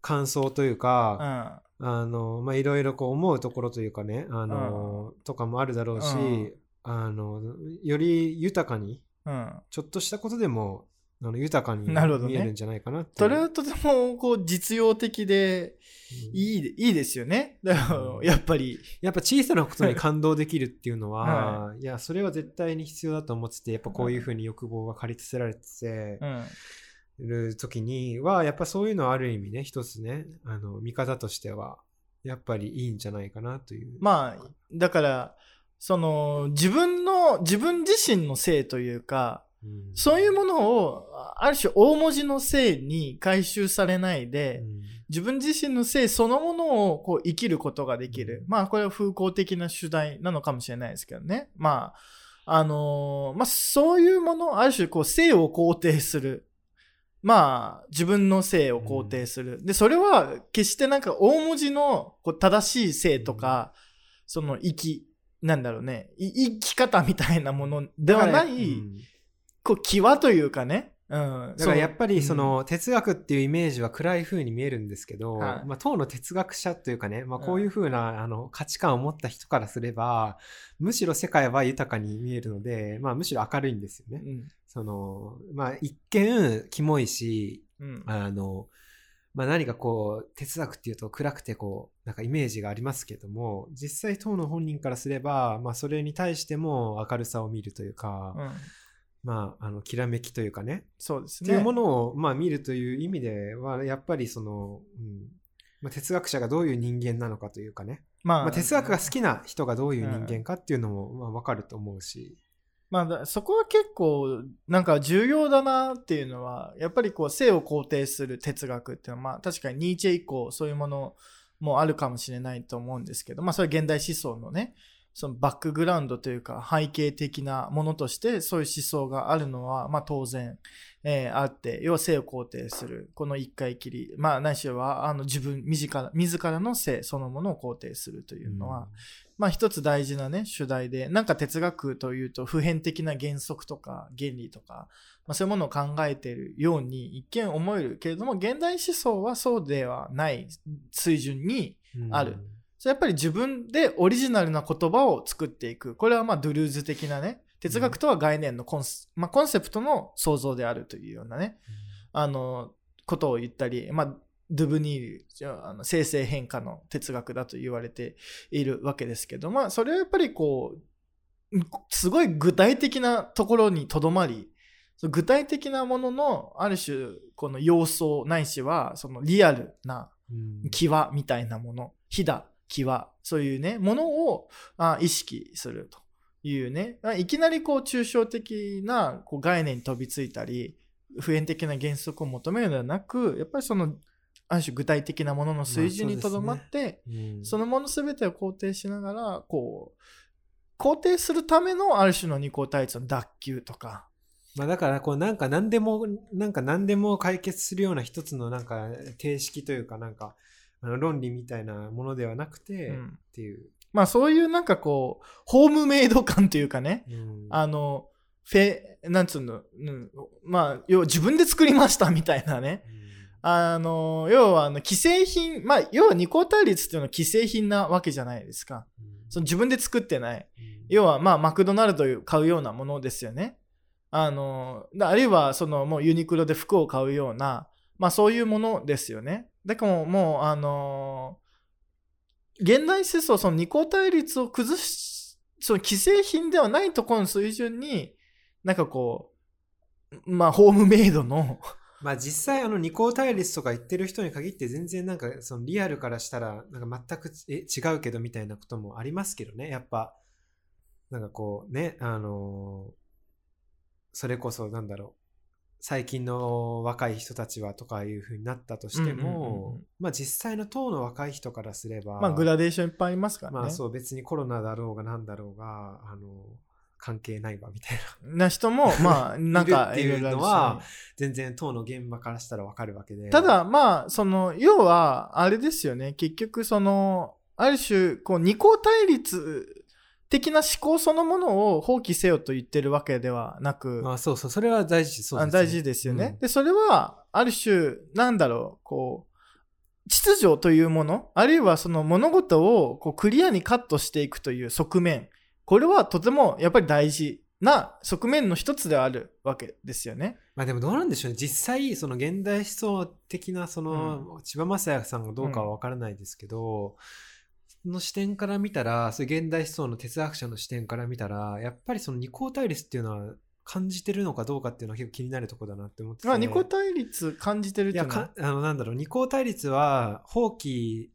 感想というか、あのまあいろいろこう思うところというかねあの、とかもあるだろうし、うん。あのより豊かにうんうん。ちょっとしたことでもあの豊かに見えるんじゃないかなっていう。それはとてもこう実用的でうん。いいいいですよね。だからやっぱり。やっぱ小さなことに感動できるっていうのは、[LAUGHS] い、やそれは絶対に必要だと思っててやっぱこういうふうに欲望が駆り立てられてる時にはやっぱそういうのはある意味ね一つねあの見方としてはやっぱりいいんじゃないかなという。まあだからその自分の自分自身の性というかうんそういうものをある種大文字の性に回収されないで、うん自分自身の性そのものをこう生きることができる。うんまあこれは風光的な主題なのかもしれないですけどね。まああのーまあそういうもの、ある種こう性を肯定する。まあ自分の性を肯定する。で、それは決してなんか大文字のこう正しい性とか、その生き、なんだろうね、い生き方みたいなものではない、うんこう際というかね。うん。だからやっぱりそうんの哲学っていうイメージは暗い風に見えるんですけど、はいまあ、当の哲学者というかね、まあ、うんこういう風なあの価値観を持った人からすればむしろ世界は豊かに見えるので、まあ、むしろ明るいんですよね。うん。そのまあ、一見キモいしうん。あの、まあ、何かこう哲学っていうと暗くてこうなんかイメージがありますけども実際当の本人からすれば、まあ、それに対しても明るさを見るというか、うん。まあ、あのきらめきというかねそうですね。っていうものを、まあ、見るという意味ではやっぱりその、うんまあ、哲学者がどういう人間なのかというかね、まあ、まあ、哲学が好きな人がどういう人間かっていうのも、まあ、分かると思うし。まあだ、そこは結構なんか重要だなっていうのはやっぱりこう性を肯定する哲学っていうのはまあ確かにニーチェ以降そういうものもあるかもしれないと思うんですけどまあそれは現代思想のねそのバックグラウンドというか背景的なものとしてそういう思想があるのはまあ当然、えーあって要は性を肯定する。この一回きり。まあないしはあの自分自ら自らの性そのものを肯定するというのは、まあ一つ大事なね、主題で、なんか哲学というと普遍的な原則とか原理とか、まあ、そういうものを考えているように一見思えるけれども、現代思想はそうではない水準に、うん。あるそれやっぱり自分でオリジナルな言葉を作っていく。これはまあドゥルーズ的なね、哲学とは概念のコンス,、まあ、コンセプトの創造であるというようなね、あの、ことを言ったり、まあ、ドゥブニール、じゃああの生成変化の哲学だと言われているわけですけど、まあ、それはやっぱりこう、すごい具体的なところにとどまり、具体的なものの、ある種、この様相ないしは、そのリアルなうん。際みたいなもの、ひだ、際、そういうね、ものをあ意識するというね、あいきなりこう抽象的なこう概念に飛びついたり、普遍的な原則を求めるのではなく、やっぱりその、ある種具体的なものの水準にとどまって、うん。そのものすべてを肯定しながら、こう、肯定するためのある種の二項対立の脱臼とか、まあ、だからこうなんか何でもなんか何でも解決するような一つのなんか定式というかなんかあの論理みたいなものではなくて、っうんていう、まあそういうなんかこう、ホームメイド感というかね、うんあの、フェ、なんつうの、うん、まあ、要は自分で作りましたみたいなね、あの、要はあの既製品、まあ、要は二項対立っていうのは既製品なわけじゃないですか。その自分で作ってない。要は、まあ、マクドナルドを買うようなものですよね。あの、だあるいは、その、もうユニクロで服を買うような、まあ、そういうものですよね。だからもう、もうあの現代思想、その二項対立を崩し、その既製品ではないところの水準に、なんかこう、まあ、ホームメイドの、[LAUGHS] まあ実際あの二項対立とか言ってる人に限って全然なんかそのリアルからしたらなんか全くえ違うけどみたいなこともありますけどね。やっぱなんかこうねあのそれこそなんだろう。最近の若い人たちはとかいう風になったとしてもんまあ実際の当の若い人からすればまあ、グラデーションいっぱいありますからね。まあそう別にコロナだろうがなんだろうがあの関係ないわみたいなな人も、[LAUGHS] まあ、なんか、っていうのは全然当の現場からしたらわかるわけでただ、まあ、その、要は、あれですよね。結局、その、ある種、こう、二項対立的な思考そのものを放棄せよと言ってるわけではなく、まあそうそうそれは大事そうです、あ大事ですよね。うん。で、それは、ある種、なんだろう、こう、秩序というもの、あるいはその物事をこうクリアにカットしていくという側面、これはとてもやっぱり大事な側面の一つであるわけですよね。まあでもどうなんでしょうね。実際その現代思想的なその、千葉雅也さんがどうかはわからないですけど、その視点から見たらそういう現代思想の哲学者の視点から見たらやっぱりその二項対立っていうのは感じてるのかどうかっていうのは結構気になるところだなって思ってて。まあ、二項対立感じてるっていうのは？かあのなんだろう。二項対立は放棄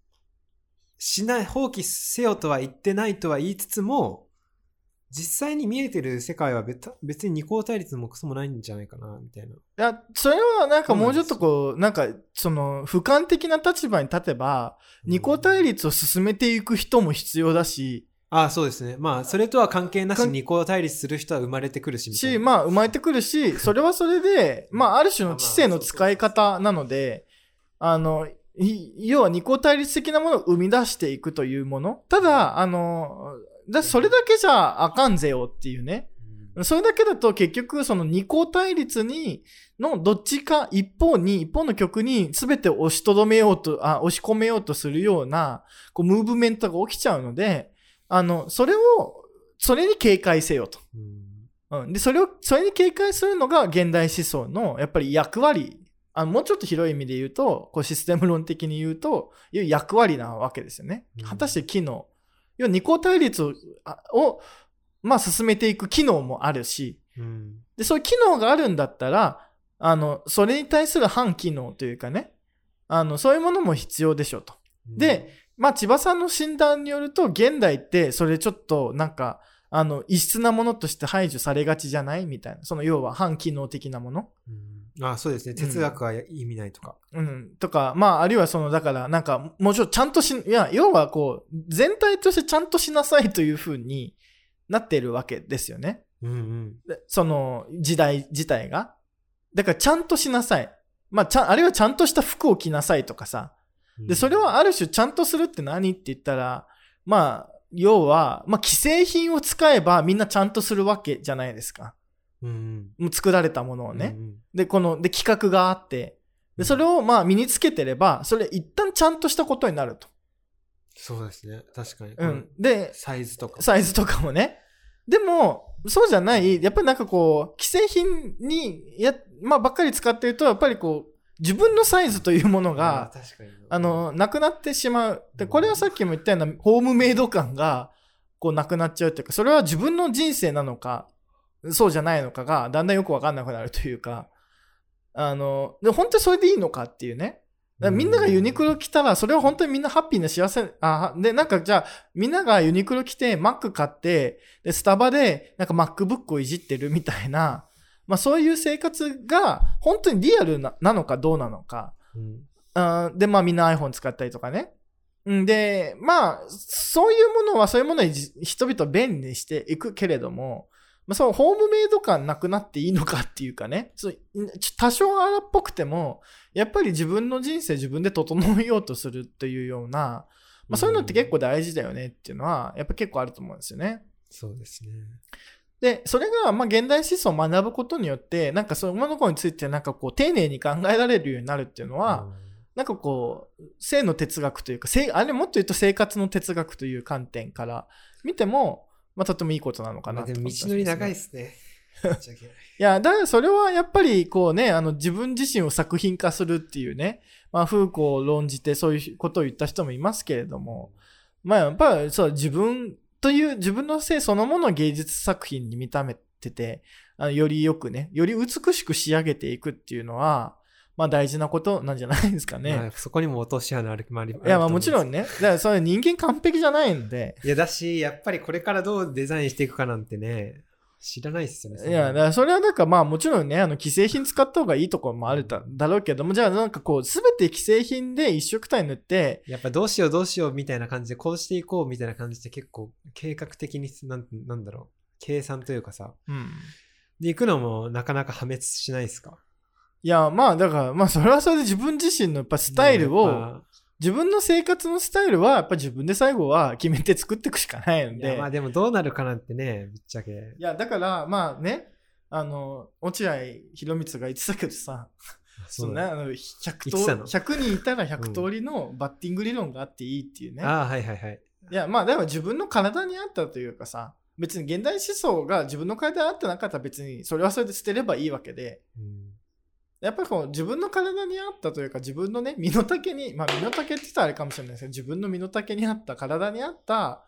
しない放棄せよとは言ってないとは言いつつも実際に見えてる世界は別別に二項対立もクソもないんじゃないかなみたいな。いや、それはなんかもうちょっとこう、なんか、その、俯瞰的な立場に立てば、二項対立を進めていく人も必要だし、ああそうですね。まあそれとは関係なし二項対立する人は生まれてくるしし、な。まあ、生まれてくるし、[LAUGHS] それはそれで、まあ、ある種の知性の使い方なので、あの、い要は二項対立的なものを生み出していくというもの。ただ、あの、だそれだけじゃあかんぜよっていうね。うんそれだけだと結局その二項対立に、のどっちか一方に、一方の曲に全て押しとどめようと、あ、押し込めようとするような、こう、ムーブメントが起きちゃうので、あの、それを、それに警戒せよと。うんうん。で、それを、それに警戒するのが現代思想の、やっぱり役割。あのもうちょっと広い意味で言うと、こうシステム論的に言うと、いう役割なわけですよねうん。果たして機能。要は二項対立を、あをまあ、進めていく機能もあるし、うんで、そういう機能があるんだったら、あの、それに対する反機能というかね、あの、そういうものも必要でしょうと。で、まあ、千葉さんの診断によると、現代って、それちょっと、なんか、あの、異質なものとして排除されがちじゃない？みたいな。その、要は反機能的なもの。うんああそうですね。哲学は意味ないとか。うん。とか、まあ、あるいはその、だから、なんか、もちろんちゃんとし、いや、要はこう、全体としてちゃんとしなさいというふうになっているわけですよね。うんうんでその、時代自体が。だから、ちゃんとしなさい。まあ、ちゃん、あるいはちゃんとした服を着なさいとかさ。で、それはある種ちゃんとするって何って言ったら、まあ、要は、まあ、既製品を使えばみんなちゃんとするわけじゃないですか。うん作られたものをね。うんうんで、この、で、企画があって、で、それをまあ身につけてれば、それ一旦ちゃんとしたことになると。そうですね。確かに。うん。で、サイズとか。サイズとかもね。でも、そうじゃない、やっぱりなんかこう、既製品に、や、まあばっかり使ってると、やっぱりこう、自分のサイズというものあがあ、の、なくなってしまう。で、これはさっきも言ったような、ホームメイド感が、こう、なくなっちゃうっていうか、それは自分の人生なのか、そうじゃないのかが、だんだんよくわかんなくなるというか、あの、で、本当にそれでいいのかっていうね。だみんながユニクロ着たら、それは本当にみんなハッピーな幸せ、あ、で、なんかじゃあ、みんながユニクロ着て、Mac 買って、で、スタバで、なんか MacBook をいじってるみたいな、まあそういう生活が、本当にリアルななのかどうなのか。うんあーで、まあみんな iPhone 使ったりとかね。うんで、まあ、そういうものはそういうものにじ人々を便利にしていくけれども、まあ、そのホームメイド感なくなっていいのかっていうかね、[LAUGHS] 多少荒っぽくても、やっぱり自分の人生自分で整えようとするっていうような、まあそういうのって結構大事だよねっていうのは、やっぱ結構あると思うんですよね。そうですね。で、それが、まあ、現代思想を学ぶことによって、なんかそのことについて、なんかこう、丁寧に考えられるようになるっていうのは、なんかこう、性の哲学というか、あれもっと言うと生活の哲学という観点から見ても、まあ、とてもいいことなのかなと思ったも道のり長いいですね。[LAUGHS] いや、だからそれはやっぱりこうね、あの自分自身を作品化するっていうね、まあ、フーコーを論じてそういうことを言った人もいますけれども、まあやっぱりそう自分という自分の性そのものを芸術作品に見た目てて、あのよりよくね、より美しく仕上げていくっていうのは、まあ大事なことなんじゃないですかね。まあそこにも落とし穴あるもありいや、まあもちろん。んね。だからそれ人間完璧じゃないんで。いや、だし、[LAUGHS] やっぱりこれからどうデザインしていくかなんてね、知らないっすよね。いや、だからそれはなんかまあもちろんね、あの既製品使った方がいいところもあるだだろうけども、じゃあなんかこう、すべて既製品で一色体塗って、やっぱどうしようどうしようみたいな感じで、こうしていこうみたいな感じで結構計画的になん、なんだろう、計算というかさ、うん。で行くのもなかなか破滅しないですか？いや、まあだから、まあそれはそれで自分自身のやっぱスタイルを、ぱ自分の生活のスタイルはやっぱ自分で最後は決めて作っていくしかないので。まあでもどうなるかなんてね、ぶっちゃけ。いや、だから、まあね、あの、落合博満が言ってたけどさ、[LAUGHS] そのね、だあの100通言ってたの？100人いたら100通りのバッティング理論があっていいっていうね。ああ、はいはいはい。いや、まあ、だから自分の体に合ったというかさ、別に現代思想が自分の体に合ってなかったら別にそれはそれで捨てればいいわけで、うんやっぱりこう自分の体に合ったというか自分のね、身の丈に、まあ身の丈って言ったらあれかもしれないですけど、自分の身の丈に合った体に合った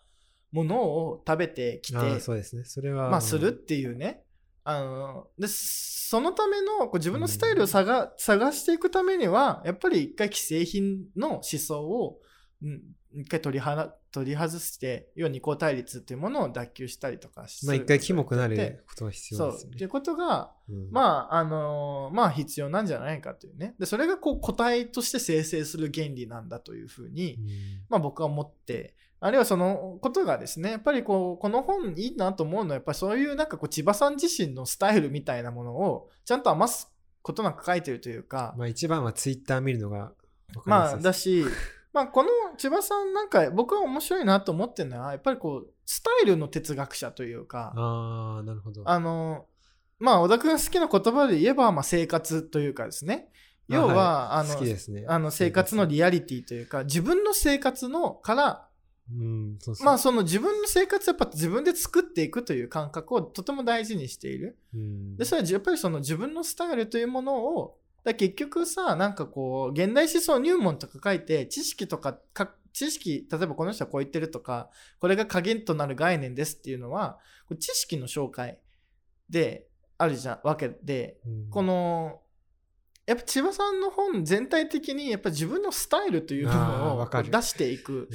ものを食べてきて、ああ、そうですね。それは。まあ、するっていうね。あの、で、そのための、こう自分のスタイルを探,、探していくためには、やっぱり一回既製品の思想を、うん一回取りはな取り外して、要は二項対立っていうものを脱臼したりとかすまあ一回キモくなでることが必そう要ですよね。っていうことが、うんまあ、あのまあ必要なんじゃないかというね。で、それがこう個体として生成する原理なんだというふうに、うんまあ僕は思って、あるいはそのことがですね、やっぱりこう、この本いいなと思うのは、やっぱりそういうなんかこう、千葉さん自身のスタイルみたいなものを、ちゃんと余すことなく書いてるというか、まあ一番はツイッター見るのがまあだし、[LAUGHS] まあこの千葉さんなんか僕は面白いなと思ってるのは、やっぱりこう、スタイルの哲学者というか、ああ、なるほど。あの、まあ小田君が好きな言葉で言えば、まあ生活というかですね、要は、あの、好きですね。あの生活のリアリティというか、自分の生活のからうん、そうそう。まあその自分の生活をやっぱ自分で作っていくという感覚をとても大事にしている。うんで、それはやっぱりその自分のスタイルというものを、だ結局さ、なんかこう、現代思想入門とか書いて、知識とかか、知識、例えばこの人はこう言ってるとか、これが鍵となる概念ですっていうのは、知識の紹介であるじゃん、わけで、うん。この、やっぱ千葉さんの本全体的にやっぱ自分のスタイルというものを出していく。うん。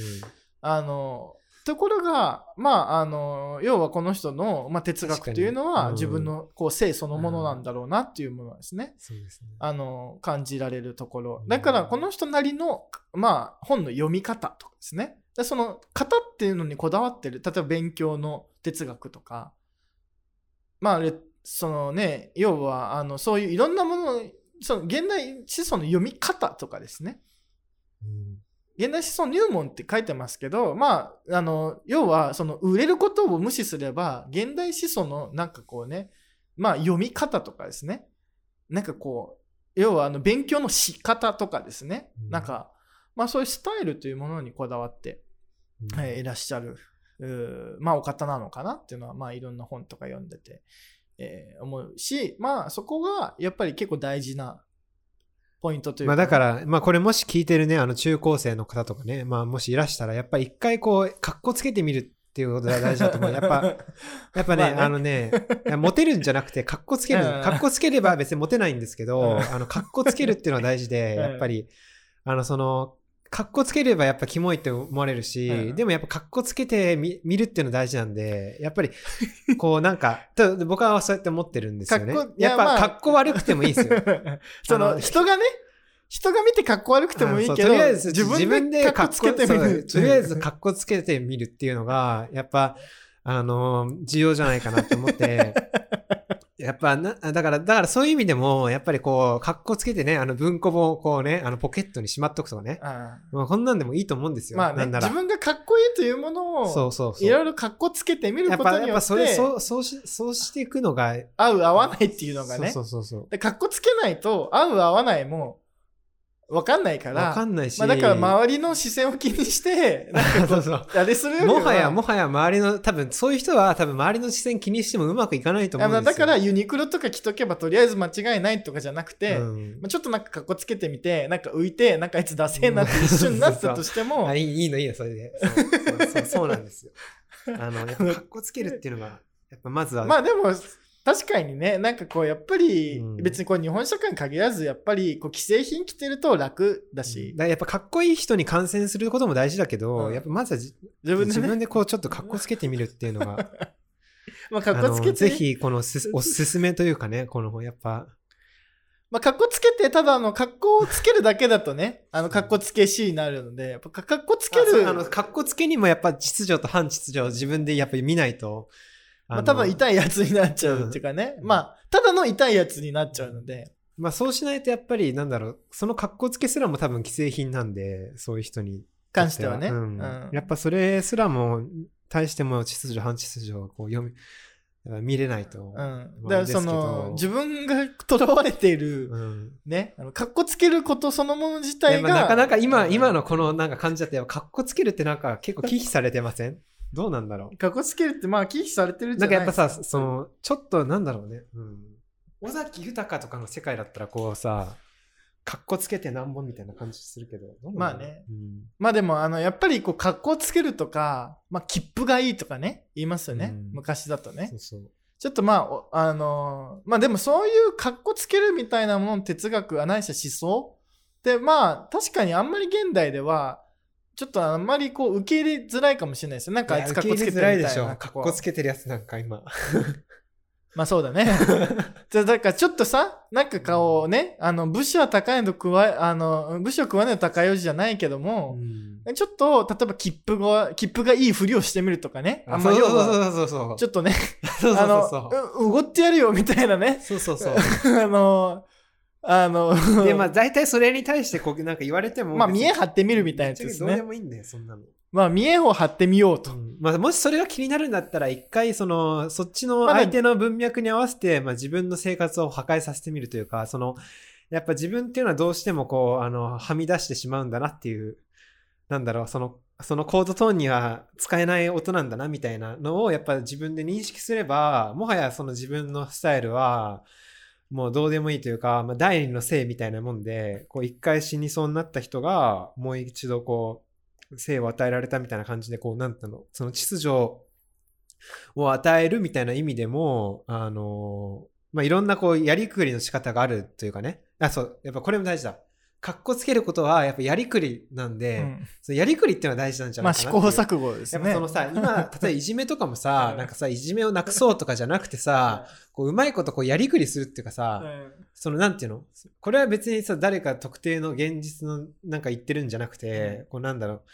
あの、ところが、まあ、あの、要はこの人の、まあ、哲学というのは、自分のこう性そのものなんだろうなっていうものですね。そうですね。あの、感じられるところう。んだから、この人なりの、まあ、本の読み方とかですね。でその、型っていうのにこだわってる。例えば、勉強の哲学とか。まあ、そのね、要は、あの、そういういろんなもの、その、現代思想の読み方とかですね。うん現代思想入門って書いてますけど、まあ、あの、要は、その、売れることを無視すれば、現代思想のなんかこうね、まあ、読み方とかですね。なんかこう、要は、あの、勉強の仕方とかですね。うんなんか、まあ、そういうスタイルというものにこだわって、うんえーいらっしゃる、まあ、お方なのかなっていうのは、まあ、いろんな本とか読んでて、えー思うし、まあ、そこが、やっぱり結構大事なポイントというか、まあだから、まあこれもし聞いてるね、あの中高生の方とかね、まあもしいらしたら、やっぱり一回こう、格好つけてみるっていうことが大事だと思う。やっぱ、[LAUGHS] やっぱね、まあね。あのね、モテるんじゃなくて、格好つける。う [LAUGHS] ん。格好つければ別にモテないんですけうんど、[LAUGHS] あの、格好つけるっていうのは大事で、うんやっぱり、あの、その、格好つければやっぱキモいって思われるし、うん。でもやっぱ格好つけてみ見るっていうの大事なんで、やっぱり、[LAUGHS] こうなんか、僕はそうやって思ってるんですよね。ややっぱまあ。格好悪くてもいいですよ。[LAUGHS] その人がね、人が見て格好悪くてもいいけど、とりあえず自自分分でで格好つけてみる。とりあえず格好つけてみるっていうのが、やっぱ、あの、重要じゃないかなと思って、[LAUGHS] やっぱな、だから、だからそういう意味でも、やっぱりこう、格好つけてね、あの文庫本をこうね、あのポケットにしまっとくとかね。あまあ、こんなんでもいいと思うんですよ。まあねなんなら自分がかっこいいというものをそうそうそう。いろいろかっこつけてみることによっやっぱそれ、てそう、そうし、そうしていくのが、合う合わないっていうのがねそうそうそうでかっこつけないと合う合わないも分かんないか。らわかんないし。まあ、だから周りの視線を気にして [LAUGHS] なんかこそうそうあれするよりはもはや、もはや周りの、多分そういう人は多分周りの視線気にしてもうまくいかないと思あうんですよ。のだからユニクロとか着とけばとりあえず間違いないとかじゃなくて、うんまあ、ちょっとなんかかっこつけてみてなんか浮いてなんかあいつダセえなって一瞬なったとしても [LAUGHS] あいいいいのいいの、それで。そうそうそうなんですよ。あの、やっぱ [LAUGHS] 格好つけるっていうのが、やっぱまずは、まあでも確かにねなんかこうやっぱりうん。別にこう日本社会に限らずやっぱりこう既製品着てると楽だし、だやっぱかっこいい人に感染することも大事だけど、うん。やっぱまずはじ自分でね。自分でこうちょっとかっこつけてみるっていうのが、[LAUGHS] まあかっあこつけてのぜひこのすおすすめというかね、このやっぱ、まあ、かっこつけて、ただ、あの、かっこをつけるだけだとね、あの、かっこつけしになるので、やっぱか、かっこつける、あの、かっこつけにもやっぱ秩序と反秩序を自分でやっぱり見ないと、まあ、のただ痛いやつになっちゃうっていうかね、うん。まあ、ただの痛いやつになっちゃうので、まあそうしないとやっぱりなんだろう、そのかっこつけすらも多分既製品なんで、そういう人に。関してはね。うん。うん。やっぱそれすらも、対しても秩序、反秩序をこう読み、見れないと。うん。まあだから、その、自分が囚われている、うん。ね、あのかっこつけることそのもの自体が、まあなかなか今、うん。今のこのなんか感じだって、かっこつけるってなんか結構忌避されてません？どうなんだろうかっこつけるって、まあ、忌避されてるなんじゃないかやっぱさ、その、ちょっとなんだろうね。うん。尾崎豊とかの世界だったらこうさ、かっこつけてなんぼみたいな感じするけど。どうなんだろうまあね。うんまあでも、あの、やっぱり、こう、格好つけるとか、まあ、切符がいいとかね、言いますよね。うん昔だとねそ。うそう。ちょっとまあ、おあのーまあでもそういう格好つけるみたいなものの哲学、あないしは思想で、まあ、確かにあんまり現代では、ちょっとあんまりこう、受け入れづらいかもしれないですよ。なんかあいつ格好つけてるみたいな。かっこつけてるやつなんか今。[LAUGHS] まあそうだね。[LAUGHS] じゃあだからちょっとさ、なんか顔をね、あの、武士は高いのと食わえ、あの、武士を食わないの高い王子じゃないけども、ちょっと、例えば切符が、切符がいいふりをしてみるとかね。あんまそう要は、そうそうそう。ちょっとね、[LAUGHS] そうそうあのそう、う、おごってやるよみたいなね。そうそうそう。あの、あの、で、まあ大体それに対してこうなんか言われても。まあ見え張ってみるみみたいなやつですどうでね。もいいんだよ、そんなの。まあ見えを張ってみようと。まあ、もしそれが気になるんだったら、一回、その、そっちのまあ相手の文脈に合わせて、まあ自分の生活を破壊させてみるというか、その、やっぱ自分っていうのはどうしてもこう、あの、はみ出してしまうんだなっていう、なんだろう、その、そのコードトーンには使えない音なんだなみたいなのをやっぱ自分で認識すれば、もはやその自分のスタイルは、もうどうでもいいというか、まあ、第二の性みたいなもんで、こう一回死にそうになった人が、もう一度こう、性を与えられたみたいな感じで、こう、なんていうの、その秩序を与えるみたいな意味でも、あの、まあ、いろんなこう、やりくりの仕方があるというかね。あ、そう、やっぱこれも大事だ。かっこつけることは、やっぱやりくりなんで、うん。そのやりくりっていうのは大事なんじゃまあ試行ないかなっていう。錯誤ですね。そのさ、今、[LAUGHS] 例えばいじめとかもさ、なんかさ、いじめをなくそうとかじゃなくてさ、こううまいことこうやりくりするっていうかさ、そのなんていうの？これは別にさ、誰か特定の現実のなんか言ってるんじゃなくて、こうなんだろう、こ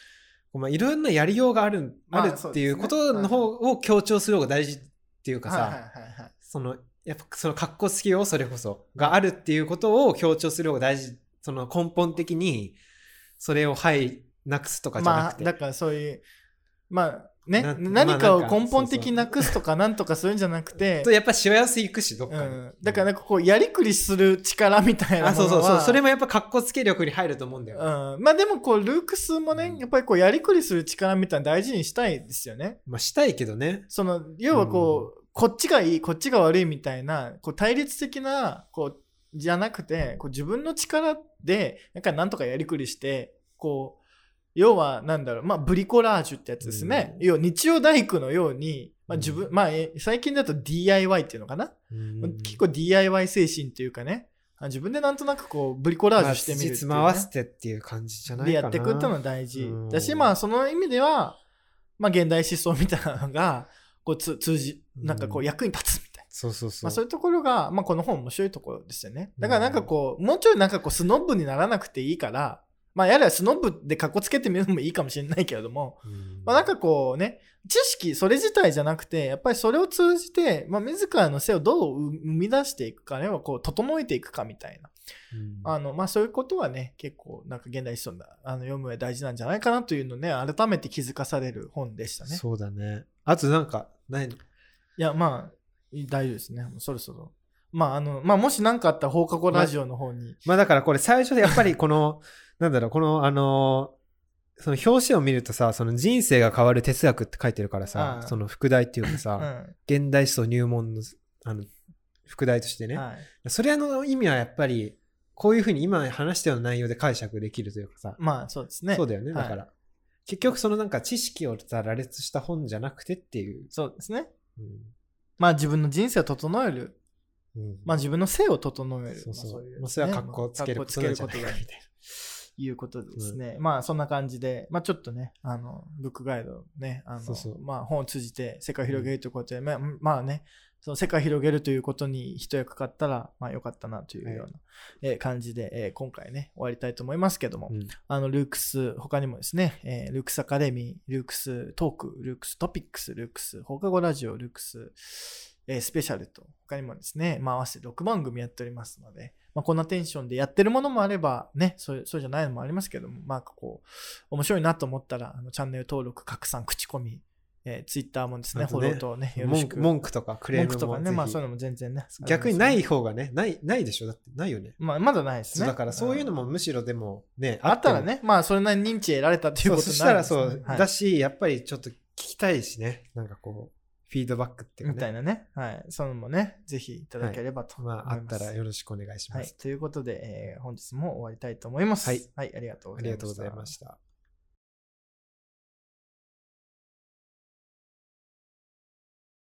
うまあいろんなやりようがある、まああるっていうことの方を強調する方が大事っていうかさ、その、やっぱその格好つけよう、それこそ、があるっていうことを強調する方が大事。その根本的に、それをはい、なくすとかじゃなくて。まあだからそういうまあねな何かを根本的になくすとかなんとかするんじゃなくて [LAUGHS] と、やっぱしわ寄せいくし、どっかに。うん、だからなんかこうやりくりする力みたいなあ、ものはそうそうそう。それもやっぱ格好つけ力に入ると思うんだよ。うん、まあでもこうルークスもねやっぱりこうやりくりする力みたいなの大事にしたいですよねまあしたいけどね。その要はこう、こっちがいいこっちが悪いみたいなこう対立的なこうじゃなくてこう自分の力でなんかなんとかやりくりしてこう要はなんだろうまあブリコラージュってやつですね、うん。要は日曜大工のように、まあ、自分、うんまあえ最近だと DIY っていうのかな、結構 DIY 精神っていうかね。あ自分でなんとなくこうブリコラージュしてみるっていう、ね。まあ、つじつま合わせてっていう感じじゃないかな。でやっていくっていうのは大事。うん。だし、まあその意味では、まあ現代思想みたいなのが、こうつ通じ、なんかこううん役に立つみ。そうそうそう。まあそういうところが、まあこの本面白いところですよね。だからなんかこう、もうちょいなんかこうスノブにならなくていいから、まあ、やれはスノブで格好つけてみるのもいいかもしれないけれども、うんまあ、なんかこうね、知識、それ自体じゃなくて、やっぱりそれを通じて、まあ、自らの性をどう生み出していくかね、こう、整えていくかみたいな。うんあの、まあ、そういうことはね、結構、なんか現代思想だ、あの、読む上で大事なんじゃないかなというのをね、改めて気づかされる本でしたね。そうだね。あとなんか、何？いや、まあ、大丈夫ですね。そろそろ。まあ、あの、まあ、もし何かあったら放課後ラジオの方に。まあだからこれ最初でやっぱりこの、[LAUGHS] なんだろう、このあのーその表紙を見るとさ、その人生が変わる哲学って書いてるからさその副題っていうかうさ、ん。現代思想入門のあの副題としてね、はい。それの意味はやっぱり、こういうふうに今話したような内容で解釈できるというかさ、まあ、そうですね。そうだよね、はいだから。結局そのなんか知識をさ羅列した本じゃなくてっていう。そうですね。うんまあ、自分の人生を整える。うんまあ、自分の生を整える。そうそう。いまあ、それは格好つけるまあことなんじゃないかみたいいうことですね。まあそんな感じで、まあちょっとね、あの、ブックガイドね、あの、まあ本を通じて世界を広げるということで、まあまあね、その世界を広げるということに一役買ったら、まあよかったなというような、えー感じで、えー今回ね、終わりたいと思いますけども、な。うんあの、ルークス、他にもですね、えールークスアカデミー、ルークストーク、ルークストピックス、ルークス放課後ラジオ、ルークス、えースペシャルと、他にもですね、まあ、合わせて6番組やっておりますので、まあ、こんなテンションでやってるものもあれば、ね、そうそうじゃないのもありますけども、まあ、こう、面白いなと思ったら、あのチャンネル登録、拡散、口コミ、えー、ツイッターもですね、フォローとね、よろしく。文句とかクレームとかね、まあそういうのも全然ね。逆にない方がね、ない、ないでしょ？だってないよね。まあ、まだないですね。だからそういうのももむしろでもね、あったらね、まあそれなりに認知得られたっていうことそうそしたらになるんですねそう、はいだし、やっぱりちょっと聞きたいしね、なんかこう、フィードバックっていうみかね、たいなね。はい。そういうのもね、ぜひいただければと思いまます。あ、あったらよろしくお願いします。。はいということで、えー本日も終わりたいと思います。はい。はい、ありがとうごあざいました。りがとうございました。